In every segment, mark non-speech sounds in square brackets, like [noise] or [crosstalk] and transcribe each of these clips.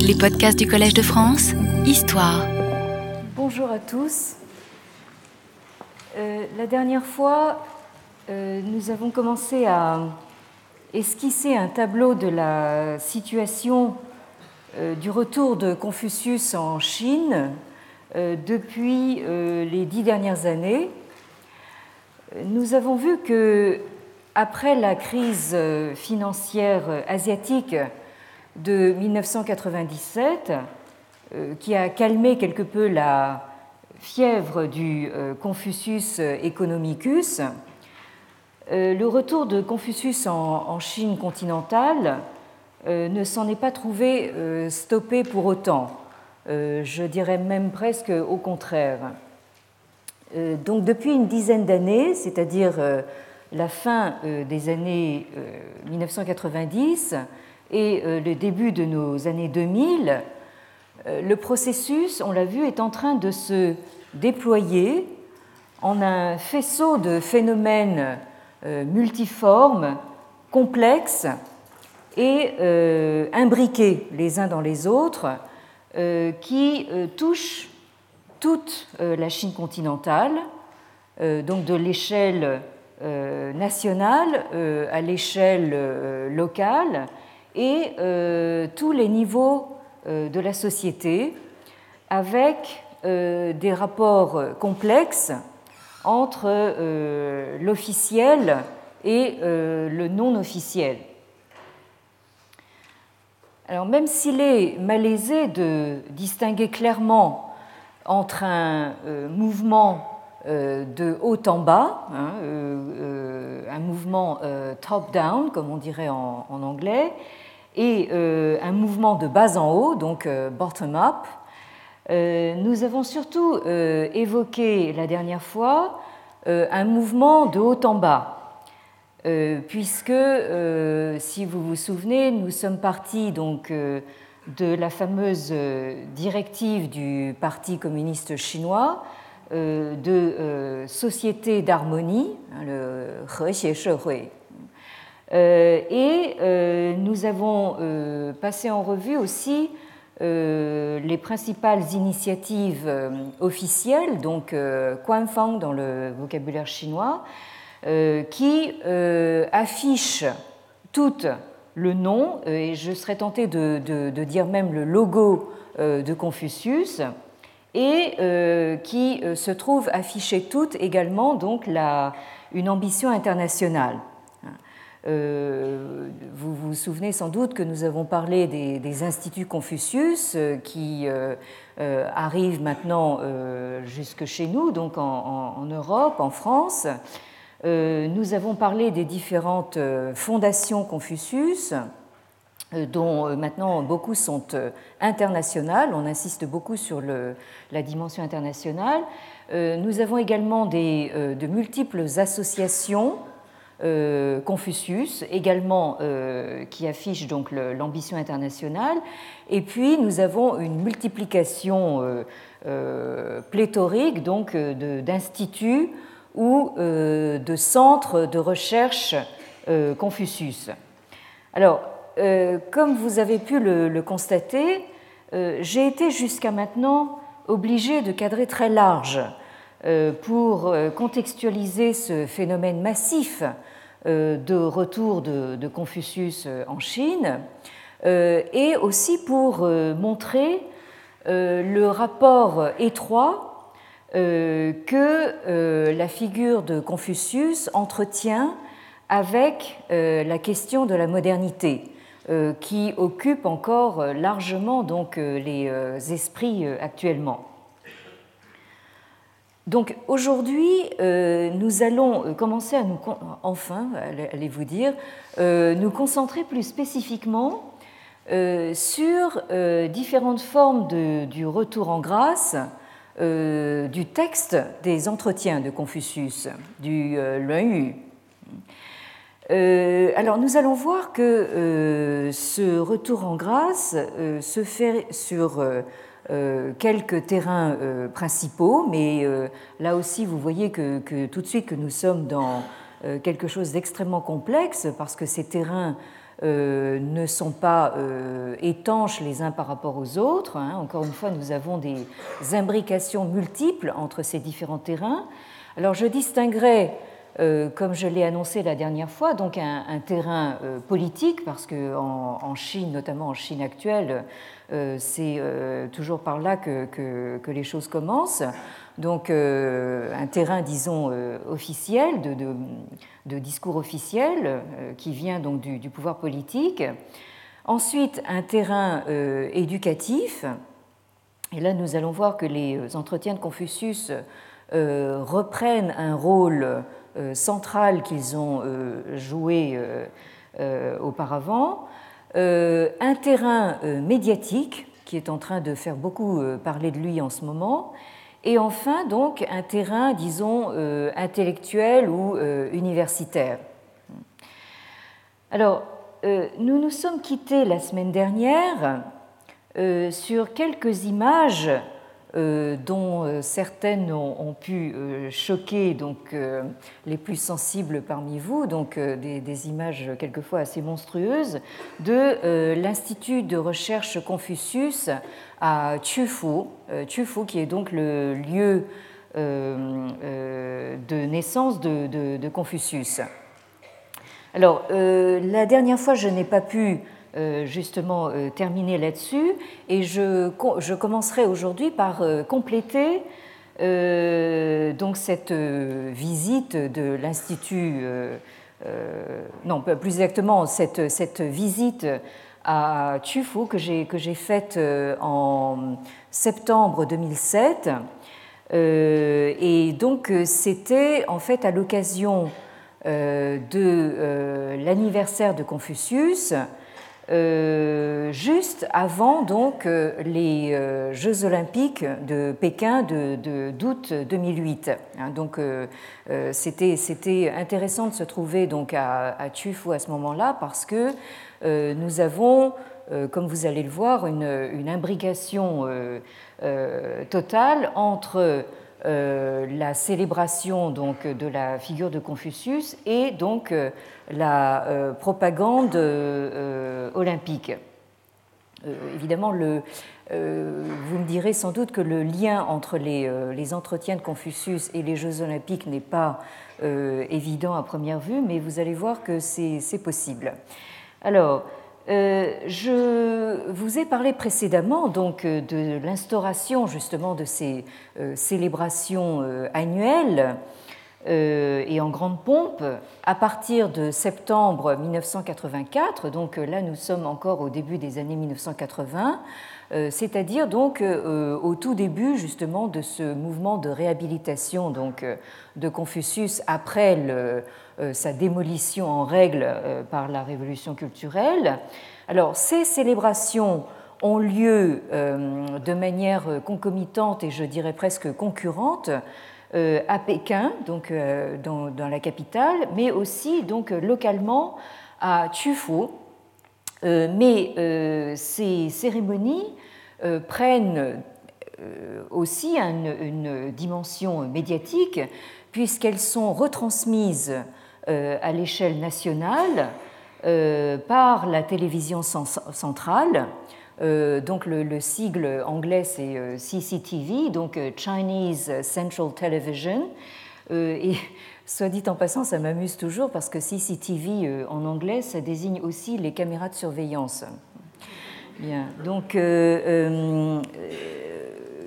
Les podcasts du Collège de France, Histoire. Bonjour à tous. Euh, la dernière fois, euh, nous avons commencé à esquisser un tableau de la situation euh, du retour de Confucius en Chine depuis les dix dernières années. Nous avons vu que après la crise financière asiatique de 1997, euh, qui a calmé quelque peu la fièvre du euh, Confucius Economicus, euh, le retour de Confucius en Chine continentale ne s'en est pas trouvé stoppé pour autant. Je dirais même presque au contraire. Donc depuis une dizaine d'années, c'est-à-dire la fin des années 1990, et euh, le début de nos années 2000, euh, le processus, on l'a vu, est en train de se déployer en un faisceau de phénomènes euh, multiformes, complexes et imbriqués les uns dans les autres, qui touchent toute la Chine continentale, donc de l'échelle nationale à l'échelle locale, et euh, tous les niveaux euh, de la société avec euh, des rapports complexes entre l'officiel et le non officiel. Alors même s'il est malaisé de distinguer clairement entre un mouvement de haut en bas, hein, un mouvement top-down, comme on dirait en anglais, et euh, un mouvement de bas en haut, donc euh, bottom-up. Euh, nous avons surtout évoqué la dernière fois un mouvement de haut en bas, puisque, si vous vous souvenez, nous sommes partis donc de la fameuse directive du Parti communiste chinois de société d'harmonie, hein, le euh, et euh, nous avons euh, passé en revue aussi les principales initiatives officielles, donc Quanfang dans le vocabulaire chinois, qui affichent toutes le nom, et je serais tentée de, dire même le logo de Confucius, et qui se trouvent affichées toutes également donc la, une ambition internationale. Euh, vous vous souvenez sans doute que nous avons parlé des, instituts Confucius euh, qui euh, arrivent maintenant jusque chez nous, donc en, Europe, en France. Nous avons parlé des différentes fondations Confucius dont maintenant beaucoup sont internationales. On insiste beaucoup sur la dimension internationale. Nous avons également des, de multiples associations euh, Confucius, également euh, qui affiche donc l'ambition internationale. Et puis nous avons une multiplication euh, pléthorique donc d'instituts ou de centres de recherche Confucius. Alors, comme vous avez pu le, constater, j'ai été jusqu'à maintenant obligé de cadrer très large pour contextualiser ce phénomène massif euh, de retour de, Confucius euh, en Chine, euh, et aussi pour montrer le rapport étroit que la figure de Confucius entretient avec la question de la modernité, qui occupe encore largement donc les esprits actuellement. Donc aujourd'hui, euh, nous allons euh, commencer à nous, enfin, allez-vous dire, euh, nous concentrer plus spécifiquement sur différentes formes du retour en grâce du texte des entretiens de Confucius, du Luan alors nous allons voir que ce retour en grâce se fait sur euh, quelques terrains euh, principaux, mais euh, là aussi vous voyez que, tout de suite que nous sommes dans quelque chose d'extrêmement complexe parce que ces terrains ne sont pas étanches les uns par rapport aux autres. Hein. Encore une fois, nous avons des imbrications multiples entre ces différents terrains. Alors je distinguerai euh, comme je l'ai annoncé la dernière fois, donc un, terrain euh, politique, parce qu'en en, Chine, notamment en Chine actuelle, euh, c'est toujours par là que, les choses commencent. Donc un terrain, disons, officiel, de, discours officiel, qui vient donc du, pouvoir politique. Ensuite, un terrain éducatif. Et là, nous allons voir que les entretiens de Confucius reprennent un rôle euh, centrales qu'ils ont euh, joué euh, auparavant, un terrain médiatique qui est en train de faire beaucoup parler de lui en ce moment, et enfin donc un terrain, disons, intellectuel ou universitaire. Alors, nous nous sommes quittés la semaine dernière sur quelques images dont euh, certaines ont, pu euh, choquer donc, les plus sensibles parmi vous, donc des, images quelquefois assez monstrueuses, de l'Institut de recherche Confucius à Chufu qui est donc le lieu de naissance de, Confucius. Alors, la dernière fois, je n'ai pas pu euh, justement euh, terminer là-dessus et je, je commencerai aujourd'hui par euh, compléter donc cette visite de l'Institut, non plus exactement cette, cette visite à Chufu que j'ai, que j'ai faite en septembre 2007. et donc c'était en fait à l'occasion de l'anniversaire de Confucius euh, juste avant donc euh, les euh, Jeux olympiques de Pékin de, d'août 2008. Hein, donc c'était, intéressant de se trouver donc à, à Tufu à ce moment-là parce que nous avons, comme vous allez le voir, une, une imbrication totale entre la célébration donc, de la figure de Confucius et donc la euh, propagande olympique. évidemment, le, vous me direz sans doute que le lien entre les, entretiens de Confucius et les Jeux olympiques n'est pas évident à première vue, mais vous allez voir que c'est possible. Alors, euh, je vous ai parlé précédemment donc euh, de l'instauration justement de ces euh, célébrations annuelles et en grande pompe à partir de septembre 1984. Donc là, nous sommes encore au début des années 1980, c'est-à-dire donc au tout début justement de ce mouvement de réhabilitation donc de Confucius après euh, sa démolition en règle euh, par la révolution culturelle. Alors ces célébrations ont lieu euh, de manière concomitante et je dirais presque concurrente à Pékin, donc dans, la capitale, mais aussi donc localement à Tufu. mais ces cérémonies prennent aussi une, dimension médiatique puisqu'elles sont retransmises euh, à l'échelle nationale euh, par la télévision centrale. Euh, donc le, sigle anglais c'est CCTV, donc Chinese Central Television. et [laughs] soit dit en passant, ça m'amuse toujours parce que CCTV en anglais, ça désigne aussi les caméras de surveillance. Bien, donc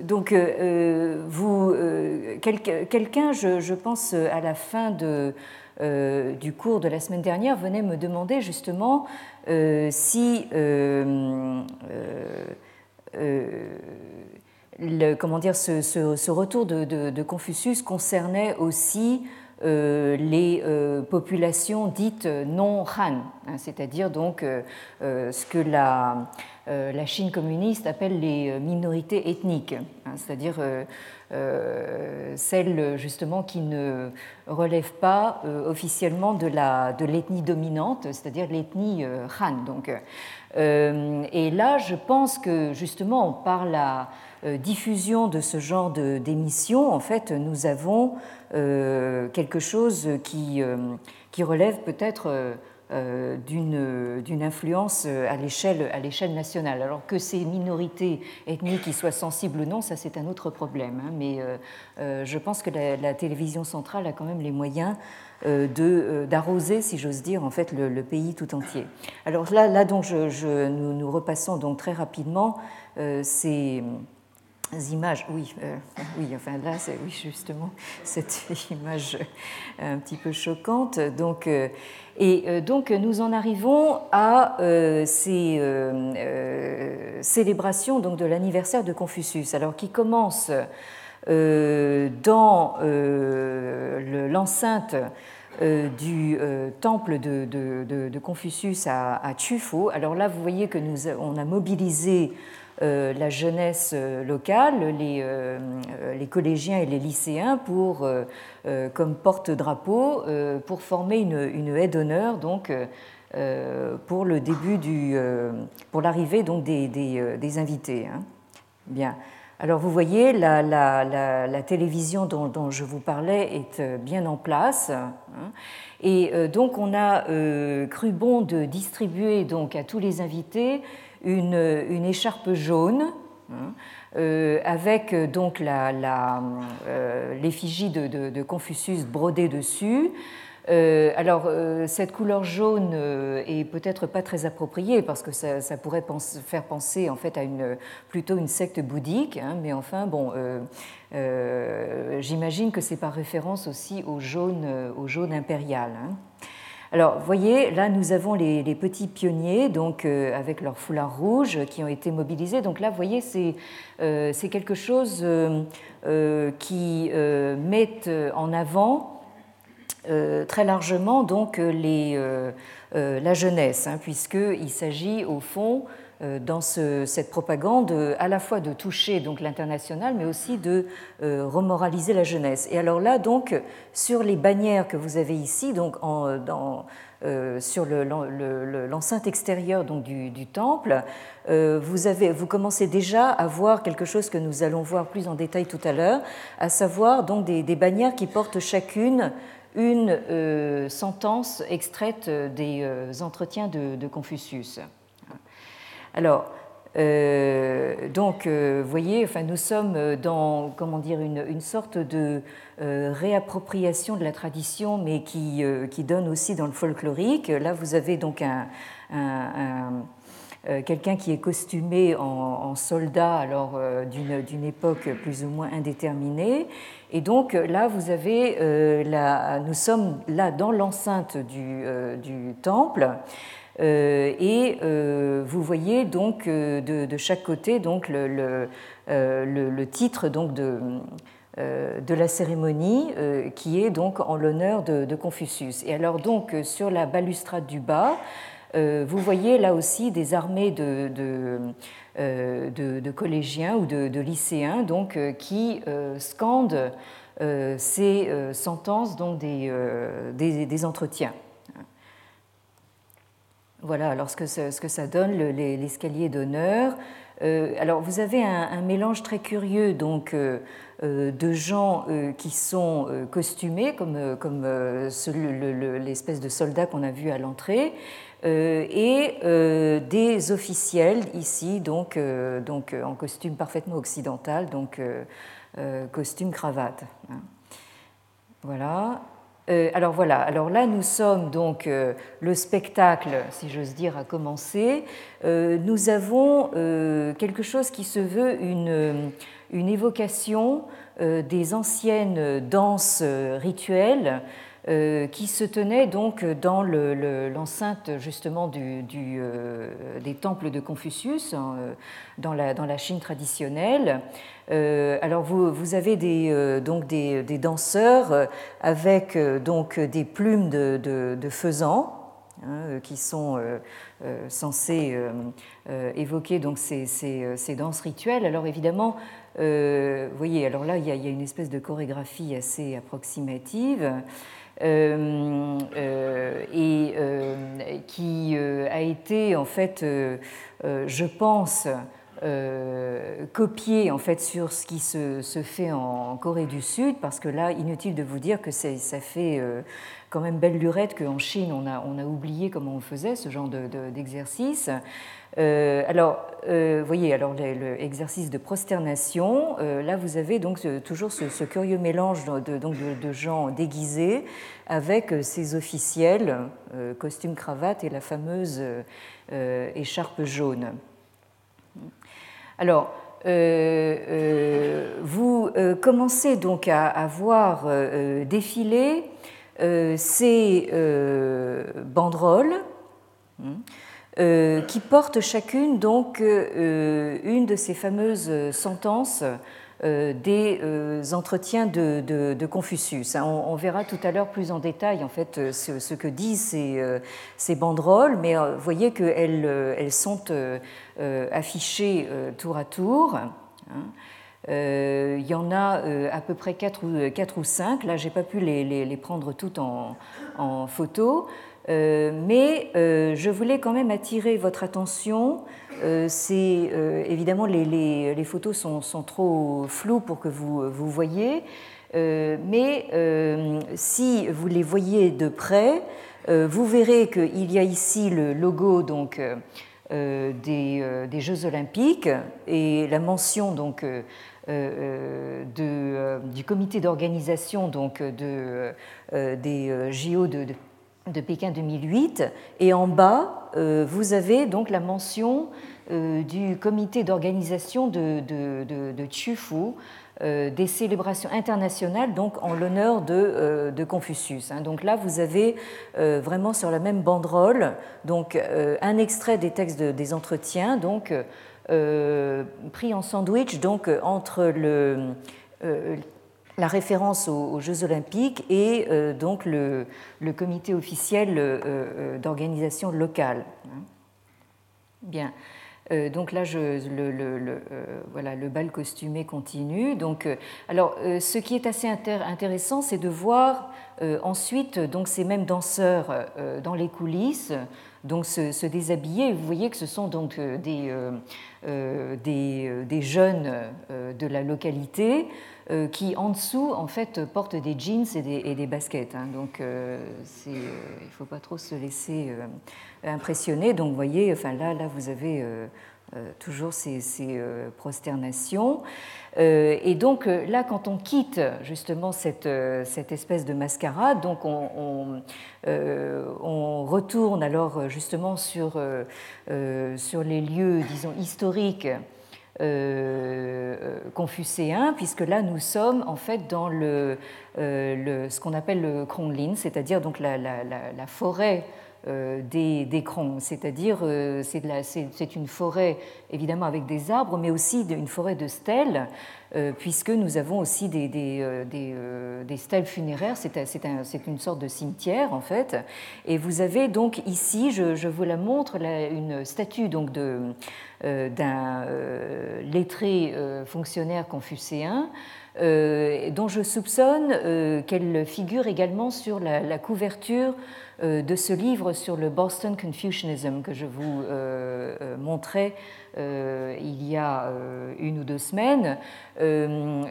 donc, vous, quelqu'un, je, pense, à la fin de, euh, du cours de la semaine dernière venait me demander justement euh, si euh, comment dire, ce, retour de, Confucius concernait aussi les populations dites non Han, hein, c'est-à-dire donc ce que la, Chine communiste appelle les minorités ethniques, hein, c'est-à-dire euh, celles justement qui ne relèvent pas euh, officiellement de l'ethnie dominante, c'est-à-dire l'ethnie euh, Han. Donc, et là, je pense que justement par la diffusion de ce genre d'émissions, en fait, nous avons quelque chose qui, qui relève peut-être d'une influence à l'échelle nationale. Alors que ces minorités ethniques y soient sensibles ou non, ça c'est un autre problème. Hein. mais je pense que la, télévision centrale a quand même les moyens d'arroser, si j'ose dire, en fait, le, pays tout entier. Alors là, là donc, je, nous, nous, repassons donc très rapidement ces images, oui, euh, oui, enfin là, c'est oui, justement [laughs] cette image un petit peu choquante. Donc, euh, et euh, donc, nous en arrivons à ces célébrations donc, de l'anniversaire de Confucius, alors qui commence dans l'enceinte du temple de, Confucius à, à Tufo. Alors là, vous voyez que nous on a mobilisé euh, la jeunesse euh, locale, euh, les, collégiens et les lycéens pour, comme porte-drapeau pour former une, haie d'honneur donc pour le début du pour l'arrivée donc des, invités. Hein. Bien. Alors vous voyez, la, télévision dont, je vous parlais est bien en place. Hein. et donc on a cru bon de distribuer donc à tous les invités une, écharpe jaune. Hein, euh, avec euh, donc euh, l'effigie de, Confucius brodée dessus. alors, cette couleur jaune est peut-être pas très appropriée parce que ça, pourrait faire penser en fait à une, plutôt une secte bouddhique, hein, mais enfin, bon, j'imagine que c'est par référence aussi au jaune, au jaune impérial. Hein. Alors, voyez, là, nous avons les, petits pionniers, donc euh, avec leurs foulards rouges, qui ont été mobilisés. Donc là, voyez, c'est euh, quelque chose euh, qui met en avant très largement donc la jeunesse, hein, puisqu'il s'agit au fond euh, dans cette propagande à la fois de toucher donc l'international, mais aussi de euh, remoraliser la jeunesse. Et alors là, donc, sur les bannières que vous avez ici, donc euh, sur l'enceinte extérieure donc, du, temple, vous, avez, vous commencez déjà à voir quelque chose que nous allons voir plus en détail tout à l'heure, à savoir donc des, bannières qui portent chacune une sentence extraite des entretiens de Confucius. Alors, euh, donc, euh, vous voyez, enfin, nous sommes dans comment dire, une, sorte de euh, réappropriation de la tradition, mais qui, qui, donne aussi dans le folklorique. Là, vous avez donc un, quelqu'un qui est costumé en, soldat, alors d'une époque plus ou moins indéterminée. Et donc là, vous avez, la, nous sommes là dans l'enceinte du, du temple. Euh, et euh, vous voyez donc euh, de, chaque côté donc le, titre donc de, de la cérémonie qui est donc en l'honneur de, Confucius. Et alors donc sur la balustrade du bas, vous voyez là aussi des armées de, de, collégiens ou de, lycéens donc, qui scandent ces sentences donc des, des entretiens. Voilà alors ce que, ça, donne, l'escalier d'honneur. Euh, alors vous avez un, mélange très curieux donc, euh, euh, de gens qui sont costumés, comme, comme l'espèce de soldat qu'on a vu à l'entrée, et des officiels ici, donc, donc en costume parfaitement occidental, donc costume cravate. Hein. Voilà. Euh, alors voilà, alors là nous sommes donc, euh, le spectacle, si j'ose dire, a commencé. Euh, nous avons quelque chose qui se veut une évocation des anciennes danses rituelles qui se tenaient donc dans l'enceinte justement du, des temples de Confucius, hein, dans, la, dans la Chine traditionnelle. Euh, alors vous, vous avez des, euh, donc des, danseurs euh, avec donc des plumes de, de, faisan hein, qui sont censés évoquer donc ces, ces, danses rituelles. Alors évidemment, vous voyez, alors là il y, a, une espèce de chorégraphie assez approximative. Et qui a été en fait, je pense, copier en fait sur ce qui se, fait en Corée du Sud, parce que là, inutile de vous dire que ça fait quand même belle lurette qu'en Chine, on a, on a oublié comment on faisait ce genre d'exercice. Euh, alors, euh, voyez, alors l'exercice de prosternation, euh, là vous avez donc toujours ce, curieux mélange de, gens déguisés avec ces officiels, costume cravate et la fameuse écharpe jaune. Alors, vous commencez donc à, à voir défiler ces banderoles. Hein, euh, qui portent chacune donc euh, une de ces fameuses sentences euh, des entretiens de, Confucius. Hein, on, verra tout à l'heure plus en détail en fait ce, que disent ces, banderoles, mais vous voyez qu'elles elles sont affichées tour à tour. Hein. il y en a à peu près 4 ou, 4 ou 5. Là, je n'ai pas pu les, prendre toutes en photo. Euh, mais euh, je voulais quand même attirer votre attention. Euh, c'est évidemment les, photos sont, sont, trop floues pour que vous vous voyez, mais si vous les voyez de près, vous verrez qu'il y a ici le logo donc des, des, Jeux Olympiques et la mention donc du comité d'organisation donc de, des JO de, de de Pékin 2008. Et en bas, euh, vous avez donc la mention euh, du comité d'organisation de, de, de, Chufu, euh, des célébrations internationales donc en l'honneur de, Confucius. Hein. Donc là, vous avez vraiment sur la même banderole donc un extrait des textes des entretiens, donc pris en sandwich donc entre le la référence aux, Jeux olympiques et euh, donc le, comité officiel euh, euh, d'organisation locale. Bien. donc là, le bal costumé continue. Donc, alors, ce qui est assez intéressant, c'est de voir ensuite donc, ces mêmes danseurs dans les coulisses donc se, déshabiller. Vous voyez que ce sont donc des, des, des jeunes de la localité euh, qui en dessous en fait portent des jeans et des, baskets. Hein. donc euh, euh, il ne faut pas trop se laisser impressionner. Donc voyez, enfin là, là vous avez toujours ces, prosternations. et donc là, quand on quitte justement cette, cette espèce de mascarade, donc on, on, retourne alors justement sur, sur les lieux, disons, historiques euh, confucéen, puisque là nous sommes en fait dans le, euh, ce qu'on appelle le Kronlin, c'est-à-dire donc la, forêt euh, des, des c'est-à-dire c'est une forêt évidemment avec des arbres, mais aussi une forêt de stèles, puisque nous avons aussi des, stèles funéraires, c'est une sorte de cimetière en fait. Et vous avez donc ici, je, vous la montre, une statue donc euh, d'un euh, lettré euh, fonctionnaire confucéen, dont je soupçonne qu'elle figure également sur la, couverture de ce livre sur le Boston Confucianism que je vous montrais il y a une ou deux semaines,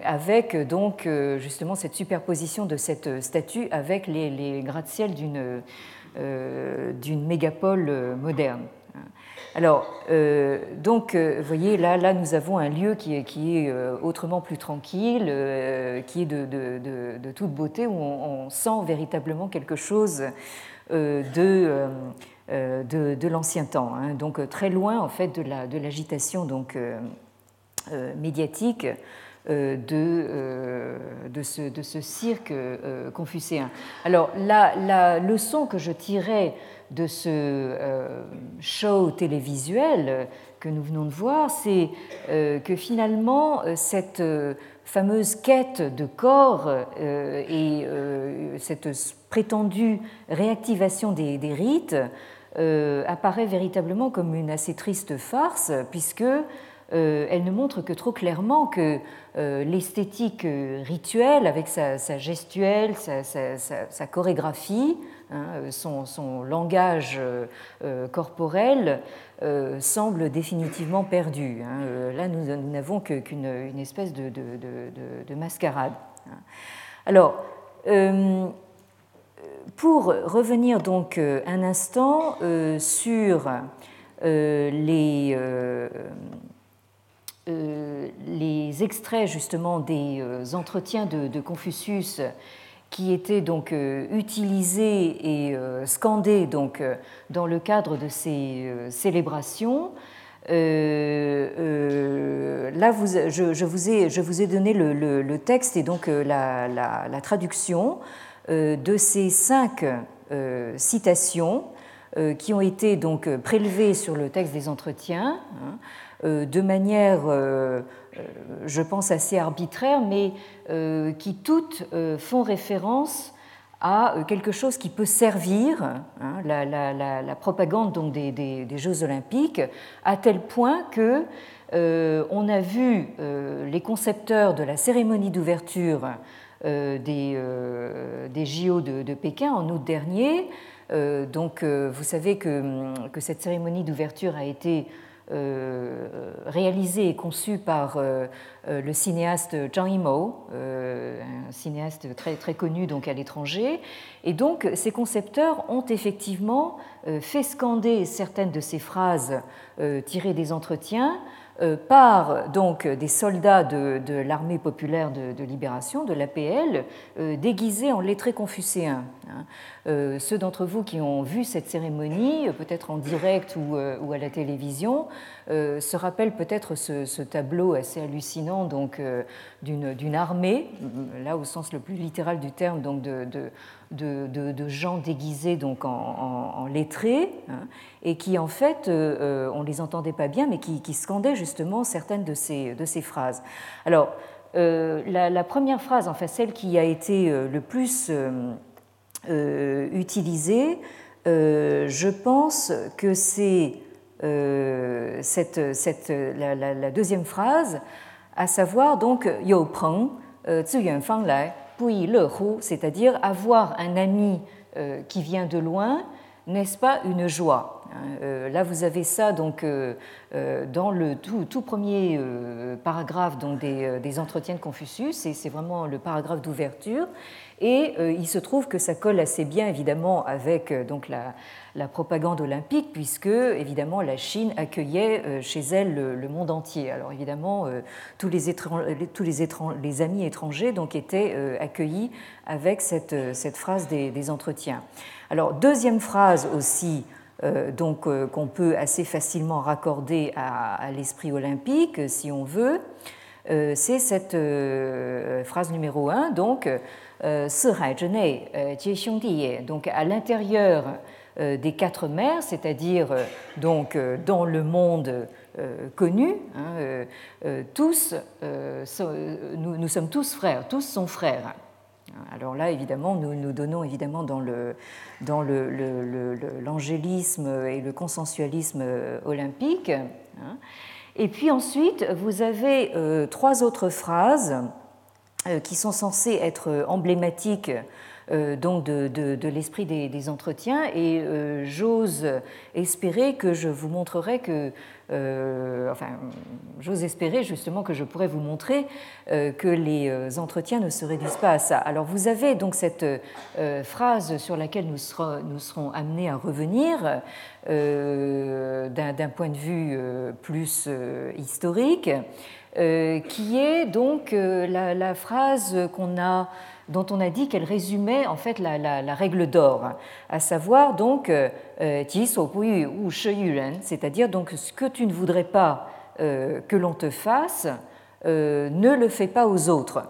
avec donc justement cette superposition de cette statue avec les, les gratte-ciel d'une mégapole moderne. Alors, euh, donc, euh, vous voyez, là, là, nous avons un lieu qui est, qui est euh, autrement plus tranquille, qui est de, de, de, toute beauté, où on, sent véritablement quelque chose de, de, l'ancien temps. Hein. donc, très loin, en fait, de l'agitation la, donc médiatique. De, de, ce, de, cirque confucéen. Alors, la, leçon que je tirais de ce euh, show télévisuel que nous venons de voir, c'est euh, que finalement, euh, cette fameuse quête de corps et cette prétendue réactivation des, rites apparaît véritablement comme une assez triste farce, puisque elle ne montre que trop clairement que l'esthétique rituelle, avec sa, gestuelle, sa, chorégraphie, hein, son, langage corporel semble définitivement perdu. Hein. Là, nous n'avons qu'une espèce de, de mascarade. Alors, pour revenir donc un instant sur les euh, les extraits justement des euh, entretiens de, Confucius qui étaient donc euh, utilisés et scandés donc dans le cadre de ces célébrations. là, vous, je, vous ai, je, vous ai, donné le, texte et donc la, traduction de ces cinq citations qui ont été donc prélevées sur le texte des entretiens. Hein, euh, de manière, euh, euh, je pense, assez arbitraire, mais qui toutes font référence à quelque chose qui peut servir, hein, la, propagande donc des, Jeux olympiques, à tel point que on a vu les concepteurs de la cérémonie d'ouverture des, JO de, Pékin en août dernier. donc, vous savez que, que cette cérémonie d'ouverture a été euh, réalisé et conçu par euh, euh, le cinéaste Zhang Yimou, un cinéaste très, très connu donc à l'étranger. Et donc, ces concepteurs ont effectivement fait scander certaines de ces phrases tirées des entretiens euh, par donc des soldats de, l'armée populaire de, libération, de l'APL, euh, déguisés en lettrés confucéens. Hein. Euh, ceux d'entre vous qui ont vu cette cérémonie, peut-être en direct ou, à la télévision, se rappellent peut-être ce, tableau assez hallucinant donc d'une armée, là au sens le plus littéral du terme, donc de, de, gens déguisés donc en, lettrés, hein, et qui en fait, euh, euh, on ne les entendait pas bien, mais qui, scandaient justement certaines de ces, de ces phrases. Alors, euh, la, première phrase, enfin celle qui a été le plus utilisée, je pense que c'est cette, cette, la, deuxième phrase, à savoir donc Yo Peng, Fang Lai c'est-à-dire avoir un ami euh, qui vient de loin, n'est-ce pas une joie hein, euh, Là, vous avez ça donc euh, dans le tout, premier paragraphe donc, des, entretiens de Confucius, et c'est vraiment le paragraphe d'ouverture. Et il se trouve que ça colle assez bien, évidemment, avec donc la, propagande olympique, puisque évidemment la Chine accueillait euh, chez elle le, monde entier. Alors évidemment, euh, tous les, amis étrangers donc étaient euh, accueillis avec cette, phrase des, entretiens. Alors deuxième phrase aussi. donc qu'on peut assez facilement raccorder à, l'esprit olympique si on veut, c'est cette phrase numéro un, donc donc à l'intérieur euh, des quatre mers, c'est-à-dire euh, donc euh, dans le monde connu, hein, tous, nous, sommes tous frères, tous sont frères. Alors là, évidemment, nous nous donnons évidemment dans le dans l'angélisme le, et le consensualisme olympique. Hein. Et puis ensuite, vous avez trois autres phrases qui sont censées être emblématiques euh, donc de, l'esprit des, entretiens et euh, j'ose espérer que je vous montrerai que, euh, enfin, j'ose espérer justement que je pourrais vous montrer que les entretiens ne se réduisent pas à ça. Alors vous avez donc cette phrase sur laquelle nous serons amenés à revenir d'un point de vue plus historique, qui est donc la, la phrase dont on a dit qu'elle résumait en fait la, règle d'or, à savoir donc euh, euh, ou c'est-à-dire donc ce que tu ne voudrais pas euh, que l'on te fasse, ne le fais pas aux autres.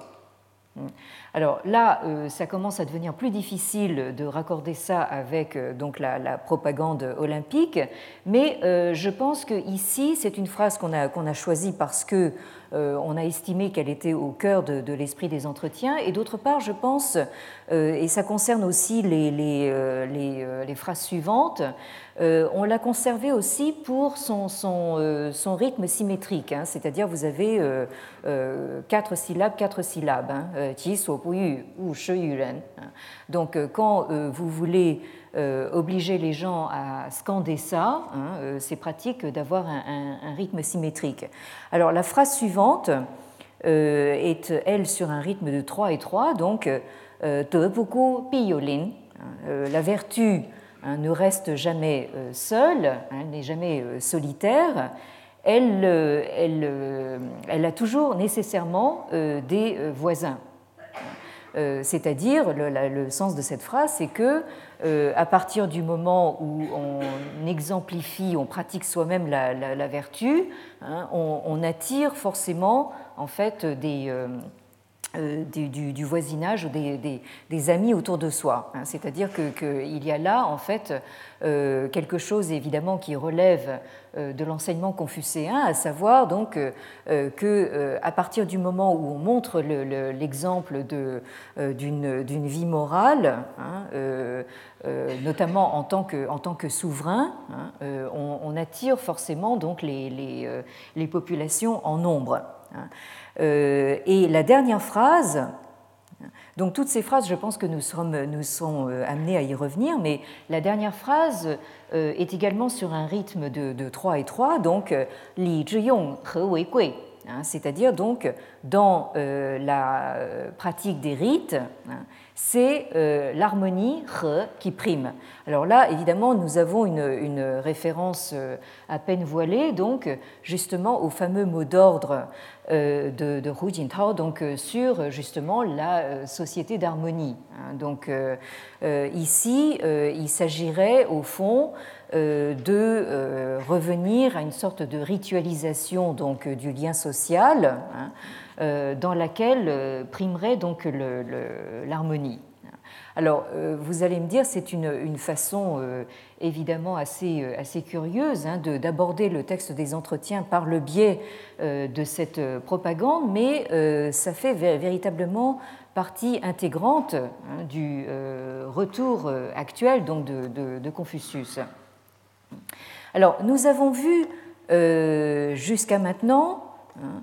Alors là, ça commence à devenir plus difficile de raccorder ça avec donc la, propagande olympique, mais je pense que ici c'est une phrase qu'on a, qu'on a choisie parce que euh, on a estimé qu'elle était au cœur de, l'esprit des entretiens. Et d'autre part, je pense, euh, et ça concerne aussi les, euh, phrases suivantes, on l'a conservé aussi pour son, son, son rythme symétrique, hein, c'est-à-dire vous avez quatre syllabes, quatre syllabes, hein, Donc quand vous voulez obliger les gens à scander ça, hein, c'est pratique d'avoir un, rythme symétrique. Alors la phrase suivante est, elle, sur un rythme de 3 et 3, donc Pi la vertu Hein, ne reste jamais euh, seule, hein, n'est jamais euh, solitaire, elle, euh, elle, a toujours nécessairement des voisins. C'est-à-dire, le, sens de cette phrase, c'est que à partir du moment où on exemplifie, on pratique soi-même la, vertu, hein, on, attire forcément en fait des, euh, du, voisinage ou des, amis autour de soi. Hein. C'est-à-dire qu'il y a là, en fait, euh, quelque chose évidemment qui relève euh, de l'enseignement confucéen, à savoir donc que à partir du moment où on montre l'exemple d'une vie morale, hein, notamment en tant que, souverain, hein, on, attire forcément donc les populations en nombre. Euh, et la dernière phrase, donc toutes ces phrases, je pense que nous sommes, nous sommes euh, amenés à y revenir, mais la dernière phrase euh, est également sur un rythme de, de 3 et 3, donc li zhiyong he wei gui, hein, c'est-à-dire donc dans la pratique des rites, c'est l'harmonie he qui prime. Alors là, évidemment, nous avons une, référence à peine voilée, donc justement au fameux mot d'ordre euh, de, de Hu Jintao, donc euh, sur justement la euh, société d'harmonie. Hein. Donc ici, il s'agirait au fond de revenir à une sorte de ritualisation donc du lien social, hein, dans laquelle primerait donc l'harmonie. Alors, euh, vous allez me dire, c'est une, façon euh, évidemment assez, euh, assez curieuse hein, d'aborder le texte des entretiens par le biais de cette propagande, mais ça fait véritablement partie intégrante hein, du retour actuel donc de, Confucius. Alors, nous avons vu jusqu'à maintenant hein, euh,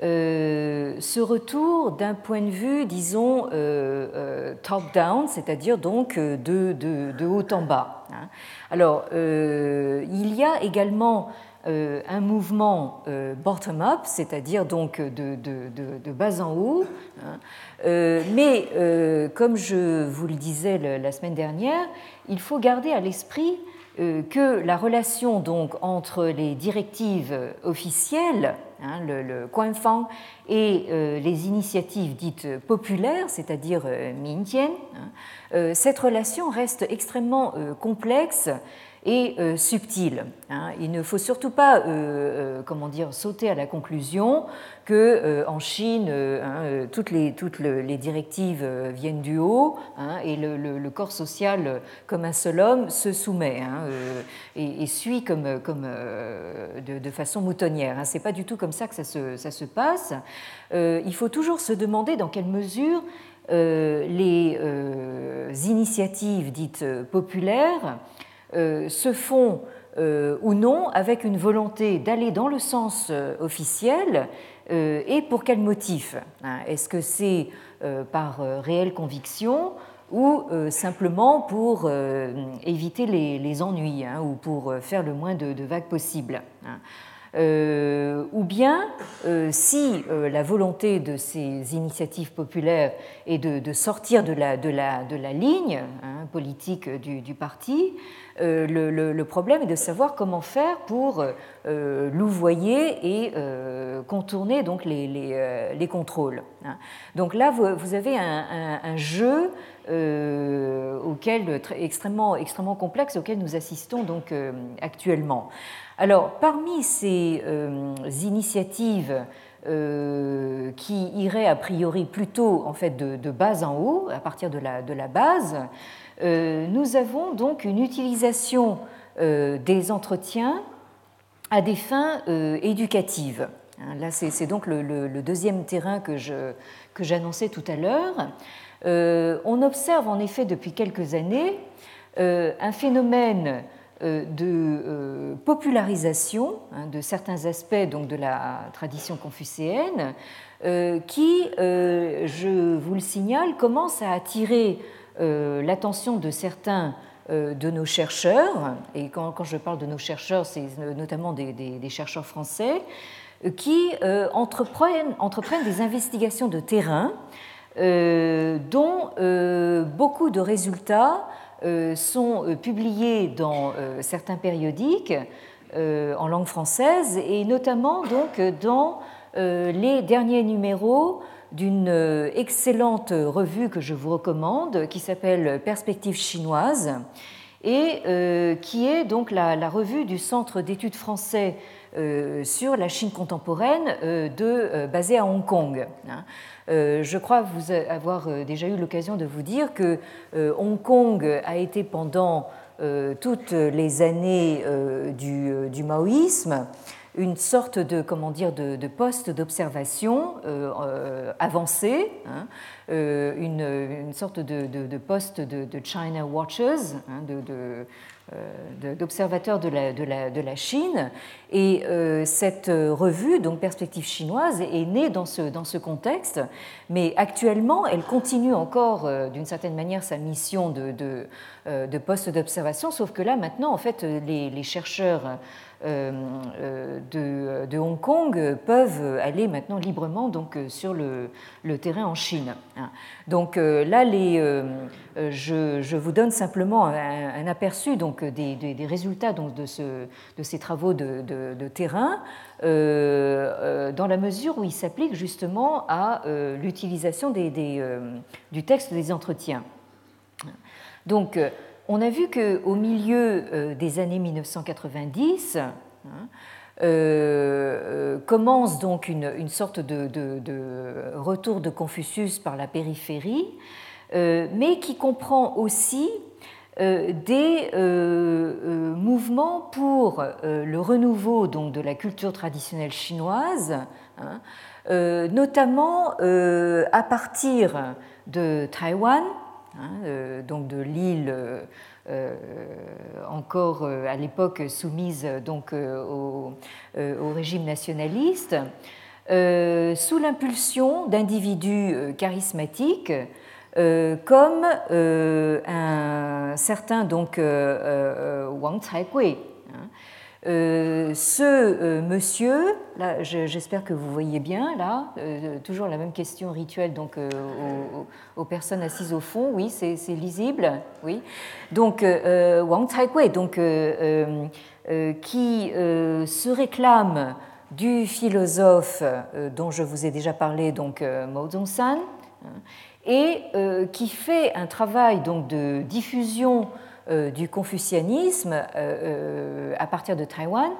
ce retour d'un point de vue, disons, euh, euh, top-down, c'est-à-dire donc de, haut en bas. Hein. Alors, il y a également un mouvement bottom-up, c'est-à-dire donc de, bas en haut. Hein. mais comme je vous le disais la semaine dernière, il faut garder à l'esprit euh, que la relation donc entre les directives officielles, hein, le, le et euh, les initiatives dites populaires, c'est-à-dire euh, hein, cette relation reste extrêmement complexe et euh, subtil. Hein. Il ne faut surtout pas euh, euh, comment dire, sauter à la conclusion que en Chine, hein, toutes, les, directives viennent du haut hein, et le, corps social, comme un seul homme, se soumet et, suit comme, de, façon moutonnière. Ce n'est pas du tout comme ça que ça se, passe. il faut toujours se demander dans quelle mesure les initiatives dites populaires euh, se font euh, ou non avec une volonté d'aller dans le sens euh, officiel et pour quel motif hein? Est-ce que c'est par réelle conviction ou simplement pour éviter les, ennuis hein, ou pour faire le moins de, vagues possible hein? Ou bien, si la volonté de ces initiatives populaires est de, sortir de la, ligne politique du parti, euh, le, problème est de savoir comment faire pour euh, louvoyer et euh, contourner donc les, contrôles. Hein. Donc là, vous, avez un, jeu auquel, extrêmement, extrêmement complexe auquel nous assistons donc actuellement. Alors, parmi ces initiatives qui iraient a priori plutôt en fait de, bas en haut, à partir de la, de la base, euh, nous avons donc une utilisation euh, des entretiens à des fins euh, éducatives. Hein, là, c'est donc le, deuxième terrain que j'annonçais tout à l'heure. On observe en effet depuis quelques années un phénomène de popularisation hein, de certains aspects donc, de la tradition confucéenne qui, je vous le signale, commence à attirer l'attention de certains de nos chercheurs, et quand, je parle de nos chercheurs, c'est notamment des, chercheurs français, qui entreprennent, des investigations de terrain euh, dont euh, beaucoup de résultats euh, sont publiés dans certains périodiques en langue française et notamment donc dans les derniers numéros d'une excellente revue que je vous recommande qui s'appelle Perspectives chinoises et qui est donc la, revue du Centre d'études français sur la Chine contemporaine de, basée à Hong Kong. Hein. Euh, je crois vous avoir euh, déjà eu l'occasion de vous dire que euh, Hong Kong a été pendant toutes les années du, maoïsme une sorte de comment dire de, poste d'observation avancé, hein, une, sorte de, poste de, China Watchers, hein, euh, d'observateurs de la, de, la, de la, Chine. Et euh, cette revue, donc Perspective chinoise, est née dans ce, dans ce contexte, mais actuellement, elle continue encore euh, d'une certaine manière sa mission de, de, poste d'observation, sauf que là, maintenant, en fait, les chercheurs de, de, Hong Kong peuvent aller maintenant librement donc, sur le, terrain en Chine. Hein. Donc là, les, je, vous donne simplement un, aperçu donc, des, résultats donc, de, ce, de, ces travaux de, terrain euh, euh, dans la mesure où ils s'appliquent justement à euh, l'utilisation du texte des entretiens. Donc, on a vu qu'au milieu des années 1990, hein, commence donc une, sorte de, retour de Confucius par la périphérie, mais qui comprend aussi euh, des euh, euh, mouvements pour le renouveau donc, de la culture traditionnelle chinoise, hein, notamment à partir de Taïwan, hein, donc de l'île encore à l'époque soumise donc, au, régime nationaliste, sous l'impulsion d'individus charismatiques euh, comme euh, un certain donc euh, Wang Caigui. Hein. Ce monsieur, là, j'espère que vous voyez bien, là, toujours la même question rituelle donc aux, personnes assises au fond, oui, c'est lisible, oui. Donc Wang Caigui, donc qui se réclame du philosophe dont je vous ai déjà parlé, donc Mao Zedong-san, hein, et euh, qui fait un travail donc, de diffusion euh, du confucianisme euh, à partir de Taïwan,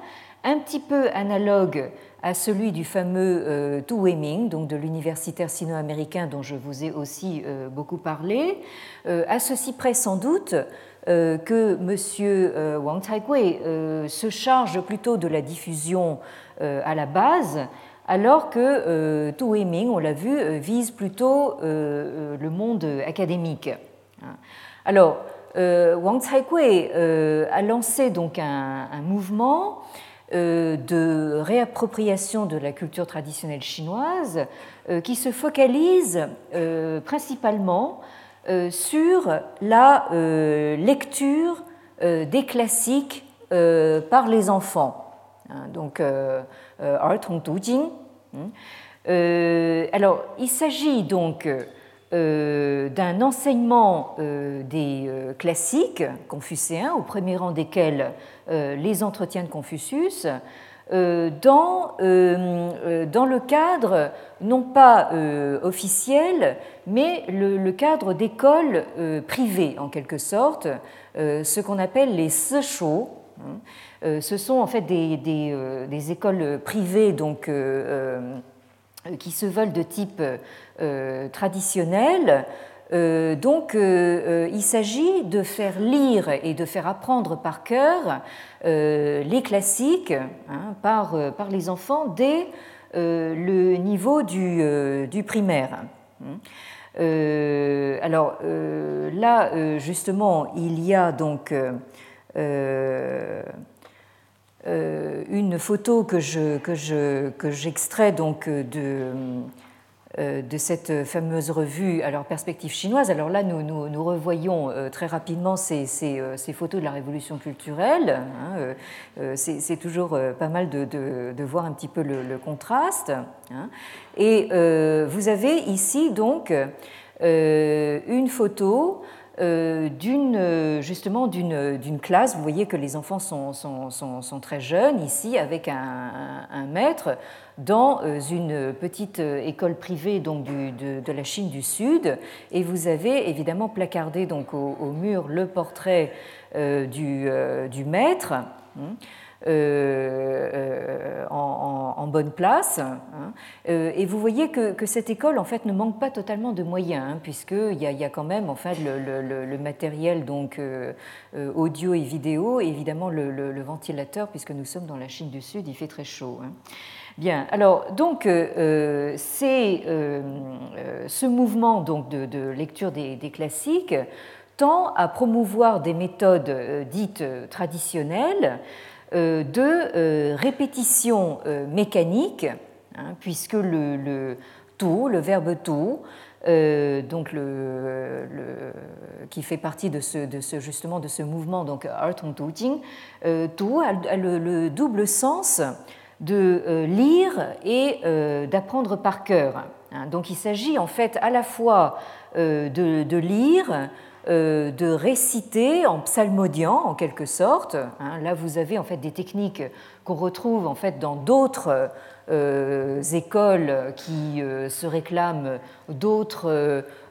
un petit peu analogue à celui du fameux Tu Weiming, donc de l'universitaire sino-américain dont je vous ai aussi beaucoup parlé, à ceci près sans doute que M. Wang Taigui se charge plutôt de la diffusion à la base alors que euh, Tu Weiming, on l'a vu, euh, vise plutôt euh, le monde académique. Alors, Wang Caigui a lancé donc un, mouvement de réappropriation de la culture traditionnelle chinoise qui se focalise principalement sur la lecture des classiques par les enfants. Hein, donc, Hein. Euh, alors, il s'agit donc euh, d'un enseignement euh, des classiques confucéens, au premier rang desquels les entretiens de Confucius, dans, dans le cadre non pas officiel, mais le, cadre d'écoles privées en quelque sorte, ce qu'on appelle les sechos. Hein. Euh, ce sont en fait des, euh, écoles privées donc, euh, qui se veulent de type traditionnel. donc, il s'agit de faire lire et de faire apprendre par cœur les classiques hein, par, par, les enfants dès le niveau du, du primaire. alors là, justement, il y a donc une photo que j'extrais que donc de euh, de cette fameuse revue, alors perspective chinoise. Alors là, nous, nous, revoyons euh, très rapidement ces, euh, ces, photos de la révolution culturelle. Hein, c'est toujours pas mal de, de, voir un petit peu le, contraste. Hein. Et vous avez ici donc une photo d'une justement d'une classe. Vous voyez que les enfants sont, sont, sont, très jeunes ici, avec un, un maître dans euh, une petite euh, école privée donc de, la Chine du Sud, et vous avez évidemment placardé donc au, mur le portrait euh, du, maître. Hein, en, bonne place. Hein. et vous voyez que, cette école en fait ne manque pas totalement de moyens, hein, puisqu'il y, a quand même en fait le, matériel donc audio et vidéo, et évidemment le, ventilateur, puisque nous sommes dans la Chine du Sud, il fait très chaud. Bien, alors donc euh, euh, c'est euh, ce mouvement donc de, lecture des, classiques tend à promouvoir des méthodes dites traditionnelles de répétition mécanique, hein, puisque le, le le verbe tout, donc le, qui fait partie de ce, justement de ce mouvement donc art euh, tout a, le, double sens de euh, lire et euh, d'apprendre par cœur. Hein. Donc il s'agit en fait à la fois euh, de, lire, de réciter en psalmodiant en quelque sorte. Hein. Là vous avez en fait des techniques qu'on retrouve en fait dans d'autres euh, écoles qui euh, se réclament d'autres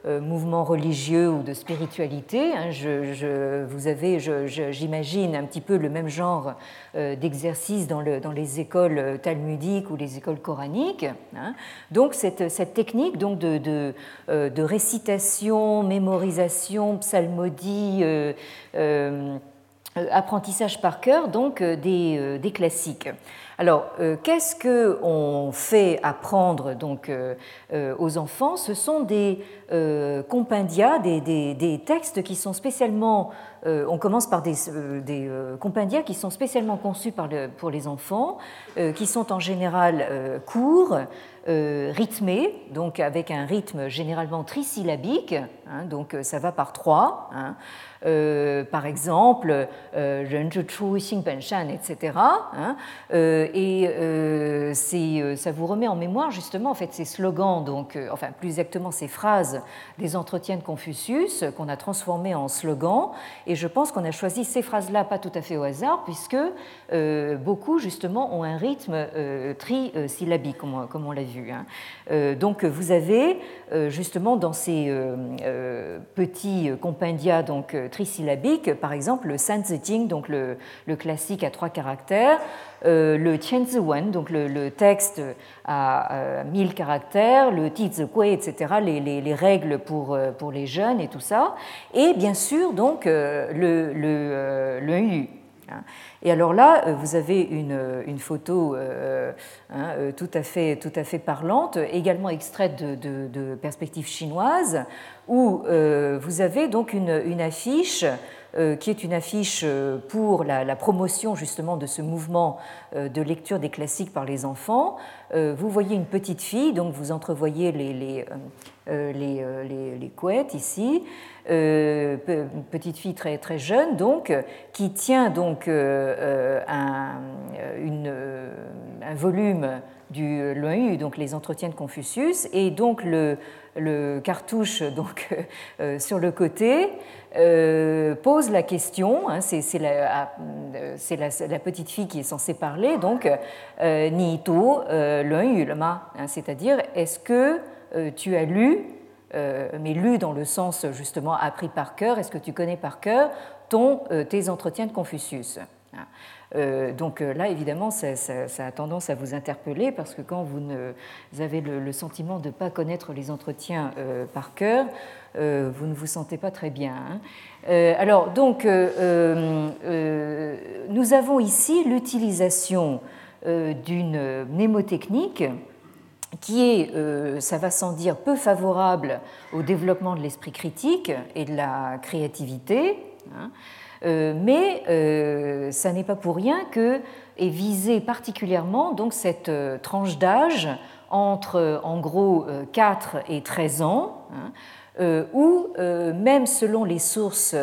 euh, mouvements religieux ou de spiritualité. Hein. Je, vous avez, j'imagine, un petit peu le même genre d'exercice dans, les écoles talmudiques ou les écoles coraniques. Hein. Donc cette, technique donc de, récitation, mémorisation, psalmodie, apprentissage par cœur, donc des classiques. Alors, euh, qu'est-ce qu'on fait apprendre donc, euh, euh, aux enfants? Ce sont des compendia, des, textes qui sont spécialement. on commence par des, des compendia qui sont spécialement conçus pour les enfants, qui sont en général courts, rythmés, donc avec un rythme généralement trisyllabique, hein, donc ça va par trois. Hein. Euh, par exemple, euh, etc. Hein, euh, et ça vous remet en mémoire justement en fait, ces slogans, donc, enfin plus exactement ces phrases des entretiens de Confucius qu'on a transformés en slogans. Et je pense qu'on a choisi ces phrases-là pas tout à fait au hasard, puisque beaucoup justement ont un rythme trisyllabique, comme, on l'a vu. Hein. donc vous avez justement dans ces petits compendia donc trisyllabique, par exemple le Sanzijing, donc le, le, classique à trois caractères, euh, le Qianziwen, donc le, texte à, 1000 caractères, le Tizikui, etc., les, les, les, règles pour, euh, pour les jeunes et tout ça, et bien sûr donc euh, le, le, le Yu. Hein. Et alors là, vous avez une, une photo hein, tout, à fait, tout à fait parlante, également extraite de, de, de perspectives chinoises, où euh, vous avez donc une, affiche euh, qui est une affiche euh, pour la, promotion justement de ce mouvement de lecture des classiques par les enfants. Vous voyez une petite fille, donc vous entrevoyez les, les, les, couettes ici, petite fille très, très jeune donc, qui tient donc un, une, un volume du Luan donc les entretiens de Confucius, et donc le, le cartouche [laughs] donc, euh, sur le côté, euh, pose la question, hein, c'est la, la, petite fille qui est censée parler, donc euh, Ni to hein, c'est-à-dire est-ce que tu as lu, mais lu dans le sens justement appris par cœur, est-ce que tu connais par cœur ton, tes entretiens de Confucius? Hein? Euh, donc euh, là, évidemment, ça, a tendance à vous interpeller parce que quand vous, ne, avez le, sentiment de ne pas connaître les entretiens euh, par cœur, vous ne vous sentez pas très bien. Hein? alors, donc, nous avons ici l'utilisation d'une mnémotechnique qui est, ça va sans dire, peu favorable au développement de l'esprit critique et de la créativité. Hein. mais ça n'est pas pour rien que est visée particulièrement donc cette tranche d'âge entre en gros 4 et 13 ans, hein, où même selon les sources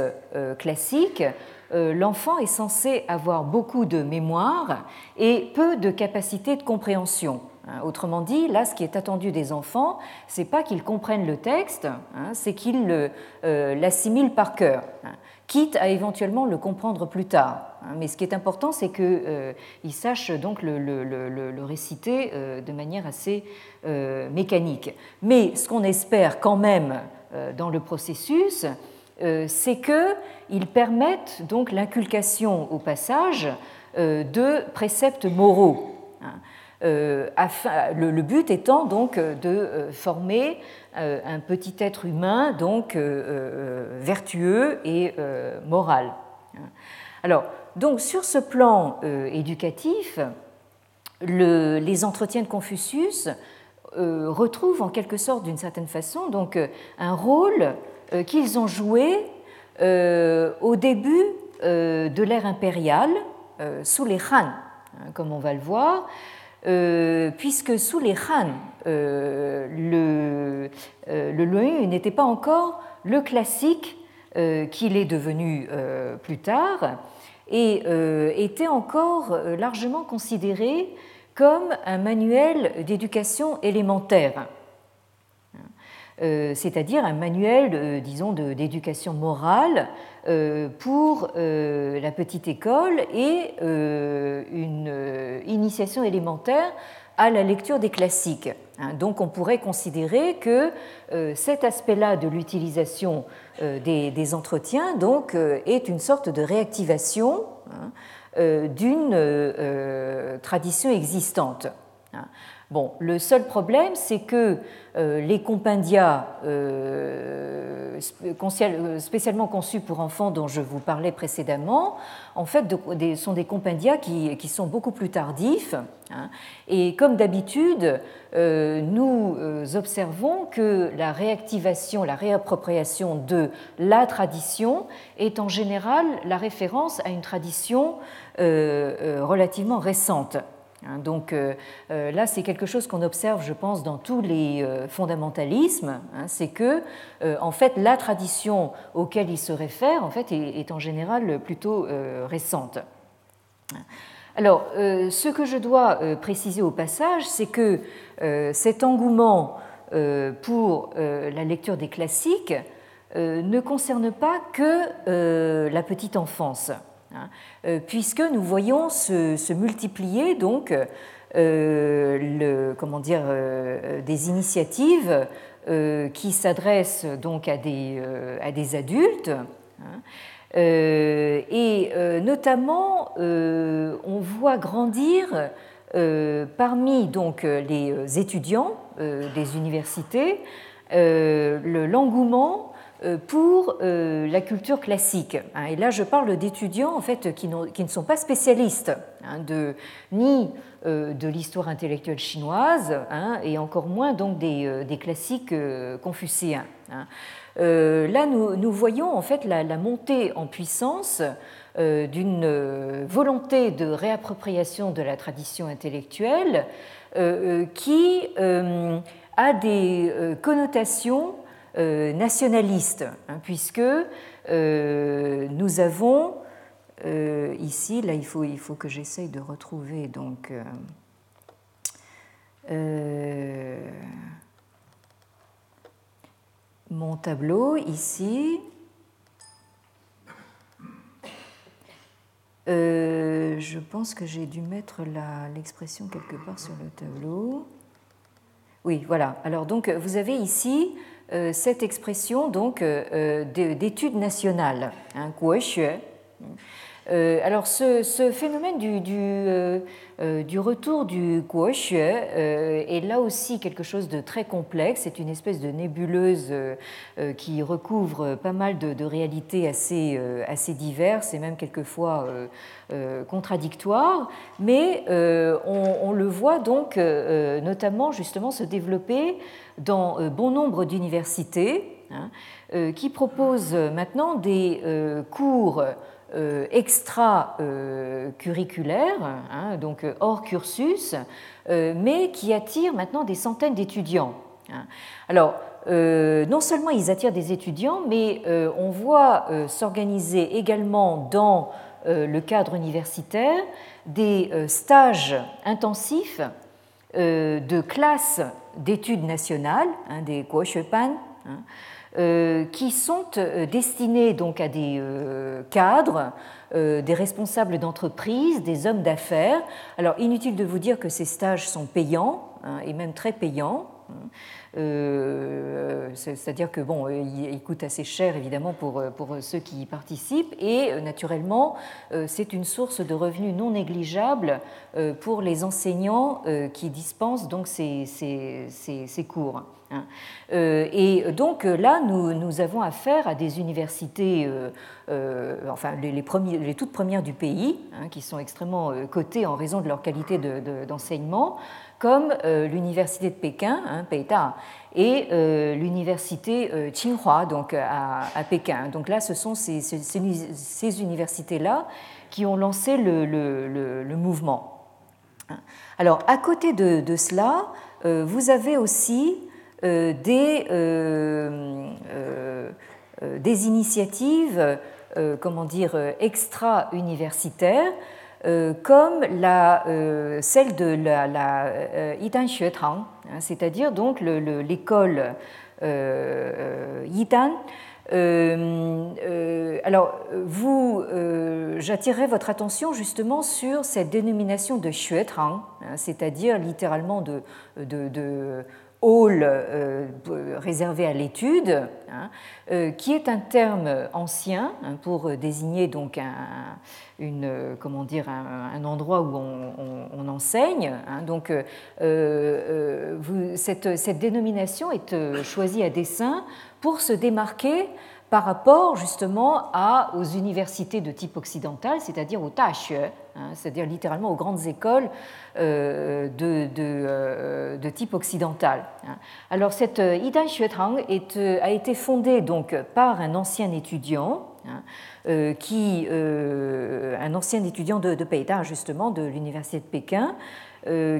classiques, l'enfant est censé avoir beaucoup de mémoire et peu de capacité de compréhension. Hein, autrement dit, là, ce qui est attendu des enfants, c'est pas qu'ils comprennent le texte, hein, c'est qu'ils euh, l'assimilent par cœur, hein, quitte à éventuellement le comprendre plus tard. Mais ce qui est important, c'est qu'ils euh, sachent donc le, réciter euh, de manière assez mécanique. Mais ce qu'on espère quand même dans le processus, c'est qu'ils permettent donc l'inculcation au passage de préceptes moraux. Euh, le, but étant donc euh, de euh, former un petit être humain donc vertueux et moral. Alors, donc sur ce plan éducatif, les entretiens de Confucius retrouvent en quelque sorte d'une certaine façon donc un rôle qu'ils ont joué au début de l'ère impériale sous les Han, hein, comme on va le voir, euh, puisque sous les Han, euh, le, euh, le n'était pas encore le classique qu'il est devenu plus tard et était encore largement considéré comme un manuel d'éducation élémentaire. Euh, c'est-à-dire un manuel, euh, disons, d'éducation morale euh, pour la petite école et une initiation élémentaire à la lecture des classiques. Hein. Donc on pourrait considérer que cet aspect-là de l'utilisation des, entretiens donc, est une sorte de réactivation hein, d'une tradition existante. Bon, le seul problème, c'est que euh, les compendia euh, euh, spécialement conçus pour enfants dont je vous parlais précédemment, en fait, sont des compendia qui, sont beaucoup plus tardifs. Hein. et comme d'habitude, nous observons que la réactivation, la réappropriation de la tradition est en général la référence à une tradition relativement récente. Hein, donc euh, euh, là, c'est quelque chose qu'on observe, je pense, dans tous les euh, fondamentalismes. Hein, c'est que, en fait, la tradition auquel il se réfère, en fait, est, en général plutôt récente. Alors, ce que je dois préciser au passage, c'est que cet engouement pour la lecture des classiques ne concerne pas que la petite enfance. Hein, euh, puisque nous voyons se, multiplier donc euh, comment dire, euh, des initiatives qui s'adressent donc à des, adultes. Hein, et notamment, on voit grandir parmi donc les étudiants des universités l'engouement pour euh, la culture classique. Hein. Et là, je parle d'étudiants en fait qui, ne sont pas spécialistes hein, de, ni euh, de l'histoire intellectuelle chinoise hein, et encore moins donc des, classiques confucéens. Là, nous, voyons en fait la, montée en puissance d'une volonté de réappropriation de la tradition intellectuelle qui a des connotations euh, nationaliste, hein, puisque euh, nous avons euh, ici, là il faut, il faut que j'essaye de retrouver donc mon tableau ici. je pense que j'ai dû mettre l'expression quelque part sur le tableau. Oui, voilà. Alors donc vous avez ici euh, cette expression donc euh, euh, d'étude nationale, hein, alors ce, phénomène du, du, retour du Guoxue est là aussi quelque chose de très complexe. C'est une espèce de nébuleuse qui recouvre pas mal de, réalités assez, diverses et même quelquefois contradictoires. Mais on, le voit donc notamment justement se développer dans euh, bon nombre d'universités hein, euh, qui proposent maintenant des euh, cours extra-curriculaire, hein, donc hors cursus, mais qui attire maintenant des centaines d'étudiants. Hein. Alors, non seulement ils attirent des étudiants, mais on voit s'organiser également dans le cadre universitaire des stages intensifs de classes d'études nationales, hein, des Guoshuepan, hein, euh, qui sont euh, destinés donc à des euh, cadres, des responsables d'entreprise, des hommes d'affaires. Alors inutile de vous dire que ces stages sont payants hein, et même très payants. Euh, c'est-à-dire que bon, il coûte assez cher évidemment pour, pour ceux qui y participent et euh, naturellement euh, c'est une source de revenus non négligeable pour les enseignants qui dispensent donc ces, ces, ces, cours. Hein. Et donc là, nous, nous, avons affaire à des universités, enfin les, toutes premières du pays, hein, qui sont extrêmement cotées en raison de leur qualité d'enseignement. De, comme euh, l'université de Pékin, hein, Peita, et euh, l'université euh, Tsinghua, donc à, Pékin. Donc là, ce sont ces, universités-là qui ont lancé le, mouvement. Alors, à côté de, de cela, vous avez aussi des, des initiatives, comment dire, extra-universitaires euh, comme la, euh, celle de la, la euh, Yidan hein, c'est-à-dire donc l'école Yidan. alors, vous, j'attirerai votre attention justement sur cette dénomination de Xuetang, hein, c'est-à-dire littéralement de, hall réservé à l'étude, hein, qui est un terme ancien pour désigner donc un, une, comment dire, un, endroit où on, enseigne. Hein. donc, euh, vous, cette, cette, dénomination est choisie à dessein pour se démarquer par rapport justement à, aux universités de type occidental, c'est-à-dire aux tâches, hein, c'est-à-dire littéralement aux grandes écoles euh, de, euh, de, type occidental. Hein. Alors cette euh, Xuetang a été fondée donc par un ancien étudiant, qui, un ancien étudiant de, de justement de l'université de Pékin,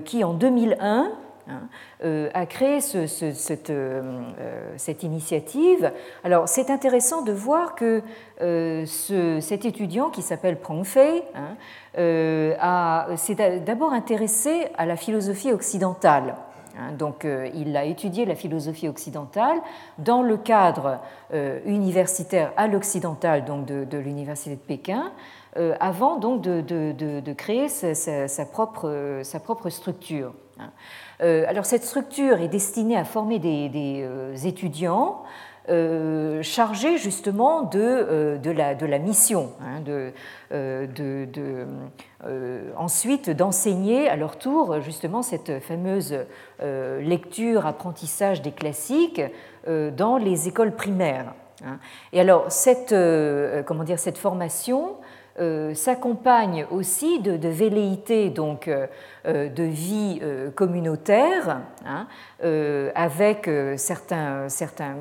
qui en 2001 Hein, euh, a créé cette, euh, euh, cette, initiative. Alors c'est intéressant de voir que cet étudiant qui s'appelle Prong Fei hein, s'est d'abord intéressé à la philosophie occidentale. Hein. donc, il a étudié la philosophie occidentale dans le cadre universitaire à l'occidental, donc de, l'université de Pékin, avant donc de, créer sa, propre, structure. Euh, alors cette structure est destinée à former des, euh, étudiants euh, chargés justement de, la, mission, hein, de, ensuite d'enseigner à leur tour justement cette fameuse lecture, apprentissage des classiques dans les écoles primaires. Hein. Et alors cette, comment dire, cette formation euh, s'accompagne aussi de, velléités donc, euh, euh, de vie communautaire, hein, avec certains, certains,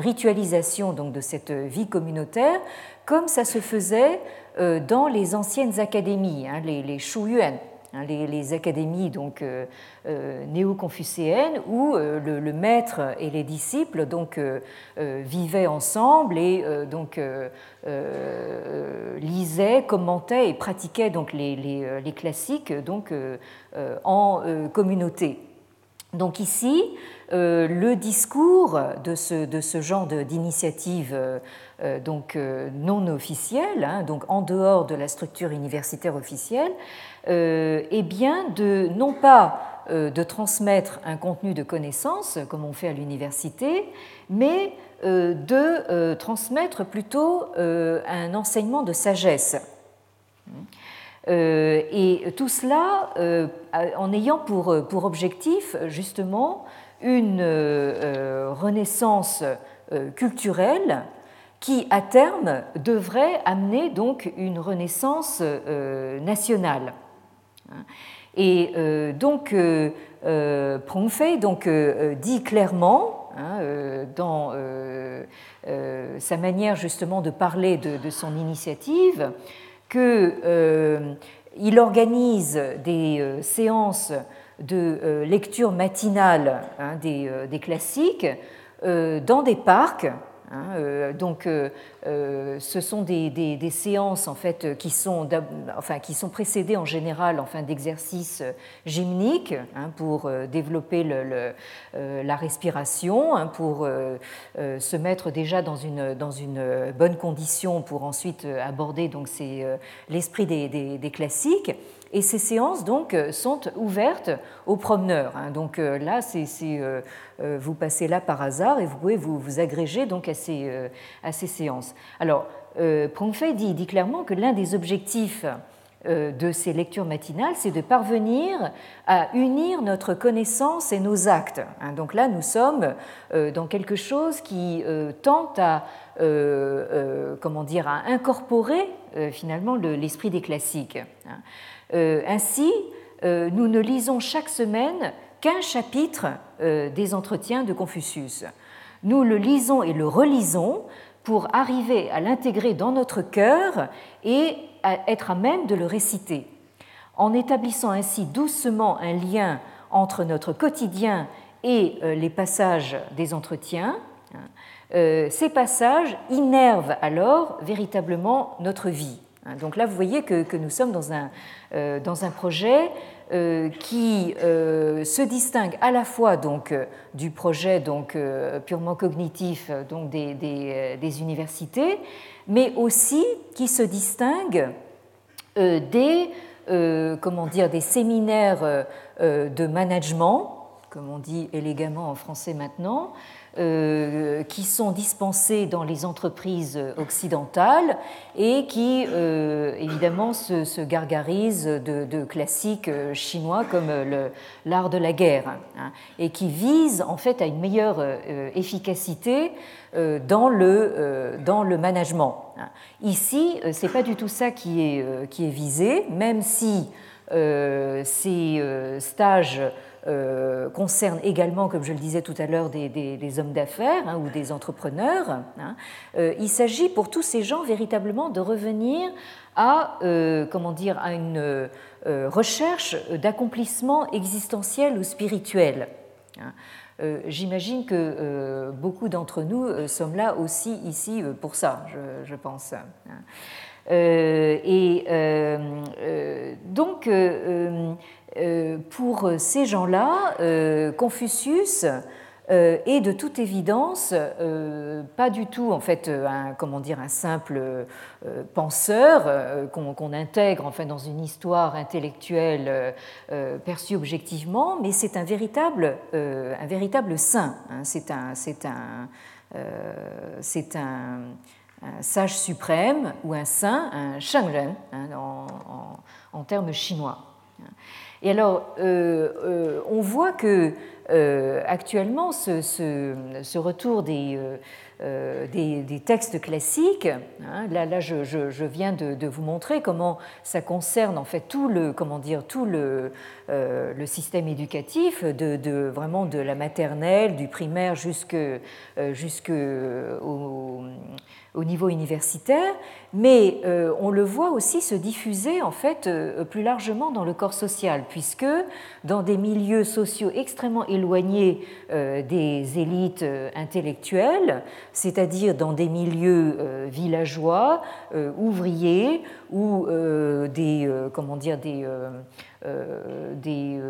ritualisation donc, de cette vie communautaire, comme ça se faisait dans les anciennes académies, hein, les, les Shuyuan. Hein, les, académies donc euh, euh, néo-confucéennes où euh, le, maître et les disciples donc vivaient ensemble et donc lisaient, commentaient et pratiquaient donc les, classiques donc en communauté. Donc ici, le discours de ce, genre d'initiative non officielle, hein, donc en dehors de la structure universitaire officielle, euh, est bien de non pas euh, de transmettre un contenu de connaissances comme on fait à l'université, mais euh, de transmettre plutôt un enseignement de sagesse. Et tout cela en ayant pour objectif justement une renaissance culturelle qui, à terme, devrait amener donc une renaissance nationale. Et euh, donc, euh, euh, donc, dit clairement hein, dans sa manière justement de parler de, son initiative, qu'il organise des séances de lecture matinale hein, des, classiques dans des parcs Hein, euh, donc, euh, euh, ce sont des, séances en fait qui sont, enfin, qui sont précédées en général enfin, d'exercices gymniques hein, pour développer la respiration, hein, pour se mettre déjà dans une, dans une bonne condition pour ensuite aborder donc l'esprit des, classiques. Et ces séances donc sont ouvertes aux promeneurs. Donc là, c'est euh, vous passez là par hasard et vous pouvez vous, agréger donc à ces, euh, séances. Alors, euh, Prongfei dit, dit clairement que l'un des objectifs de ces lectures matinales, c'est de parvenir à unir notre connaissance et nos actes. Hein. Donc là, nous sommes dans quelque chose qui tente à, comment dire, à incorporer finalement l'esprit des classiques. Hein. Ainsi, nous ne lisons chaque semaine qu'un chapitre euh, des entretiens de Confucius. Nous le lisons et le relisons pour arriver à l'intégrer dans notre cœur et être à même de le réciter. En établissant ainsi doucement un lien entre notre quotidien et euh, les passages des entretiens, hein, euh, ces passages innervent alors véritablement notre vie. Hein. Donc là, vous voyez que, nous sommes dans un, dans un projet euh, qui euh, se distingue à la fois donc, euh, du projet donc, purement cognitif donc, des, des, universités, mais aussi qui se distingue des, comment dire, des séminaires de management, comme on dit élégamment en français maintenant, euh, qui sont dispensés dans les entreprises occidentales et qui, euh, évidemment, se, gargarisent de, classiques chinois comme l'art de la guerre hein, et qui visent en fait à une meilleure euh, efficacité dans le, dans le management. Hein. Ici, ce n'est pas du tout ça qui est, qui est visé, même si ces stages euh, concerne également, comme je le disais tout à l'heure, des, hommes d'affaires hein, ou des entrepreneurs. Hein. Euh, il s'agit pour tous ces gens véritablement de revenir à, euh, comment dire, à une recherche d'accomplissement existentiel ou spirituel. Hein. J'imagine que beaucoup d'entre nous sommes là aussi ici pour ça, je pense. et donc, euh, pour ces gens-là, euh, Confucius euh, est de toute évidence pas du tout en fait un, comment dire, un simple penseur qu'on intègre enfin, dans une histoire intellectuelle perçue objectivement, mais c'est un véritable, un véritable saint. Hein. C'est un, un, un, sage suprême ou un saint, un shangren hein, en, en termes chinois. Et alors, euh, euh, on voit que actuellement, ce, retour des, des, textes classiques, hein, là, je, viens de, vous montrer comment ça concerne en fait tout le, comment dire, tout le, système éducatif, de, vraiment de la maternelle, du primaire jusqu'au au niveau universitaire, mais euh, on le voit aussi se diffuser en fait euh, plus largement dans le corps social, puisque dans des milieux sociaux extrêmement éloignés euh, des élites intellectuelles, c'est-à-dire dans des milieux villageois, ouvriers ou des comment dire des des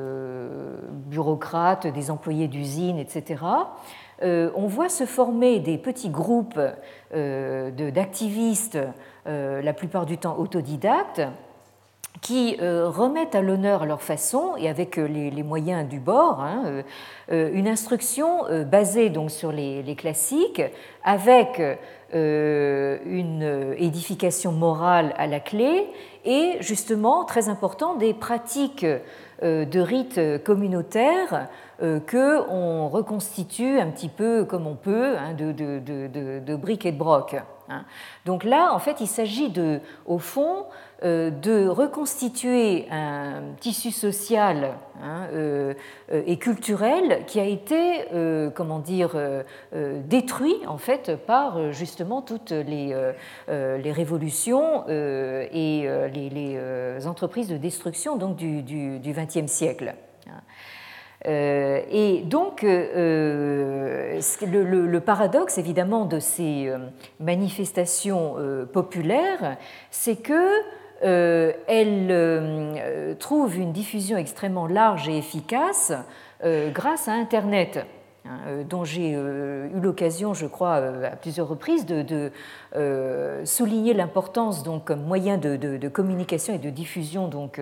bureaucrates, des employés d'usines, etc. Euh, on voit se former des petits groupes euh, d'activistes, euh, la plupart du temps autodidactes, qui remettent à l'honneur leur façon et avec les, moyens du bord hein, une instruction basée donc sur les, classiques avec une édification morale à la clé et justement très important des pratiques de rites communautaires euh, qu'on reconstitue un petit peu comme on peut, hein, de, briques et de broc. Hein. Donc là, en fait, il s'agit de, au fond, euh, de reconstituer un tissu social hein, euh, euh, et culturel qui a été, comment dire, détruit en fait par justement toutes les, les révolutions et les, entreprises de destruction donc du XXe siècle. Euh, et donc, euh, le, le, paradoxe, évidemment, de ces euh, manifestations populaires, c'est que elles trouvent une diffusion extrêmement large et efficace grâce à Internet. Hein, euh, dont j'ai euh, eu l'occasion, je crois, euh, à plusieurs reprises de, souligner l'importance comme moyen de, communication et de diffusion donc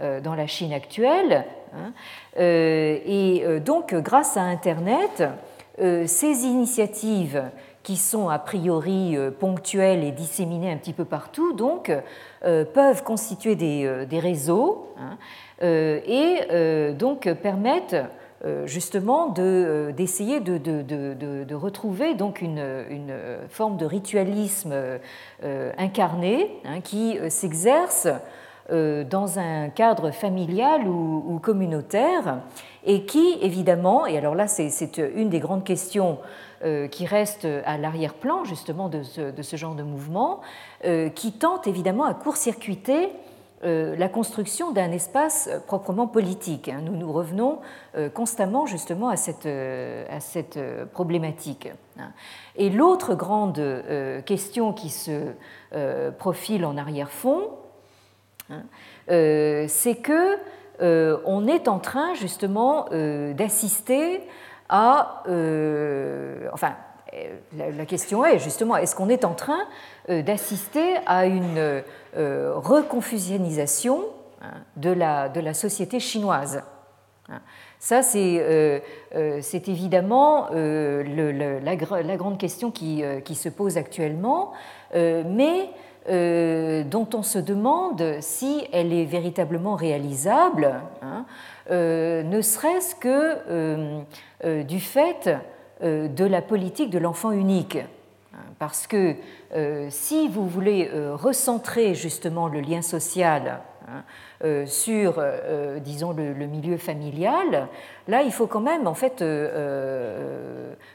dans la Chine actuelle. Hein. Et donc, grâce à Internet, ces initiatives qui sont a priori ponctuelles et disséminées un petit peu partout, donc peuvent constituer des, réseaux hein, et donc permettent justement euh, d'essayer de, de, retrouver donc une, une, forme de ritualisme euh, incarné hein, qui s'exerce dans un cadre familial ou, communautaire et qui, évidemment, et alors là c'est une des grandes questions qui reste à l'arrière-plan justement de ce, de ce, genre de mouvement, qui tente évidemment à court-circuiter euh, la construction d'un espace proprement politique. Hein. Nous nous revenons euh, constamment justement à cette, euh, à cette problématique. Hein. Et l'autre grande question qui se profile en arrière-fond, hein, c'est que on est en train justement d'assister à, enfin, la question est justement, est-ce qu'on est en train d'assister à une euh, reconfusionnisation hein, de la, société chinoise. Hein? Ça, c'est euh, euh, évidemment la, grande question qui, qui, se pose actuellement, mais dont on se demande si elle est véritablement réalisable, hein, ne serait-ce que du fait de la politique de l'enfant unique. Parce que euh, si vous voulez euh, recentrer justement le lien social hein, euh, sur, disons, le, milieu familial, là, il faut quand même en fait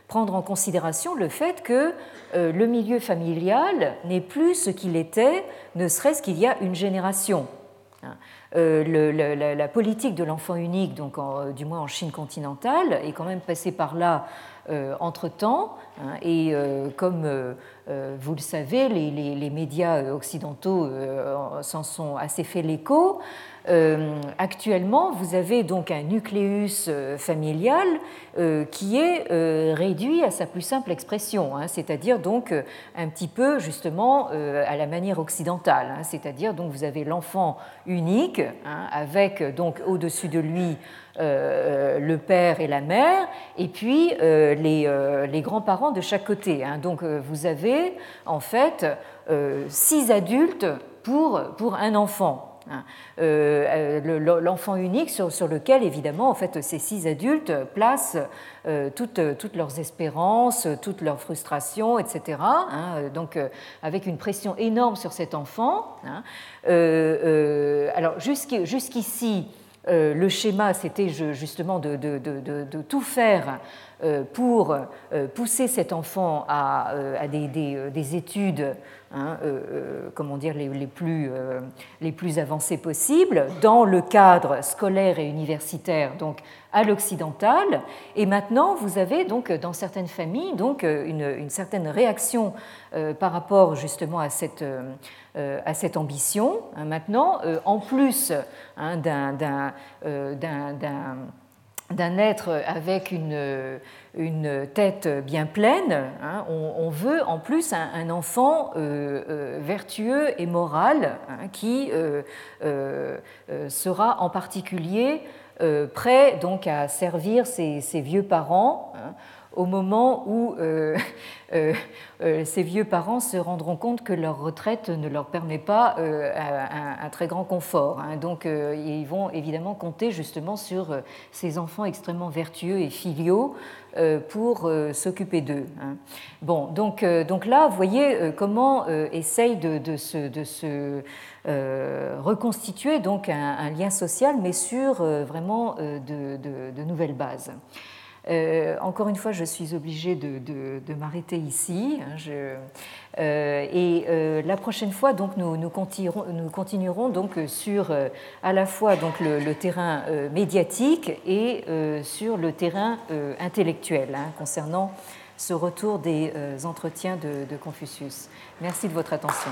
prendre en considération le fait que le milieu familial n'est plus ce qu'il était, ne serait-ce qu'il y a une génération. Hein. la, politique de l'enfant unique, donc du moins en Chine continentale, est quand même passée par là euh, entre-temps. Hein, et euh, comme euh, vous le savez, les, médias occidentaux s'en sont assez fait l'écho. Actuellement, vous avez donc un nucléus familial qui est réduit à sa plus simple expression, hein, c'est-à-dire donc un petit peu justement à la manière occidentale, hein, c'est-à-dire donc vous avez l'enfant unique avec donc au-dessus de lui euh, le père et la mère, et puis euh, euh, les, grands-parents de chaque côté. Hein. Donc vous avez en fait six adultes pour, pour un enfant. Hein. L'enfant unique sur, lequel, évidemment, en fait, ces six adultes placent toutes, toutes, leurs espérances, toutes leurs frustrations, etc. Hein. donc, avec une pression énorme sur cet enfant. alors, jusqu'ici, euh, le schéma, c'était justement de, tout faire euh, pour euh, pousser cet enfant à, des, études, hein, comment dire, les, plus, avancées possibles, dans le cadre scolaire et universitaire, donc à l'occidental. Et maintenant, vous avez donc dans certaines familles donc une, certaine réaction par rapport justement à cette, ambition. Hein, maintenant, en plus hein, euh, d'un être avec une, tête bien pleine, hein, on, veut en plus un, enfant euh, euh, vertueux et moral hein, qui sera en particulier prêt donc à servir ses, vieux parents au moment où [laughs] ces vieux parents se rendront compte que leur retraite ne leur permet pas un, très grand confort. Hein. Donc ils vont évidemment compter justement sur ces enfants extrêmement vertueux et filiaux pour s'occuper d'eux. Hein. Bon, donc, donc là, vous voyez comment essaye de, se euh, reconstituer donc un, lien social, mais sur euh, vraiment euh, de, nouvelles bases. Encore une fois, je suis obligée de, m'arrêter ici. Hein, et la prochaine fois, donc, nous, nous, continuerons, nous continuerons, donc sur à la fois donc le, terrain médiatique et sur le terrain intellectuel hein, concernant ce retour des entretiens de Confucius. Merci de votre attention.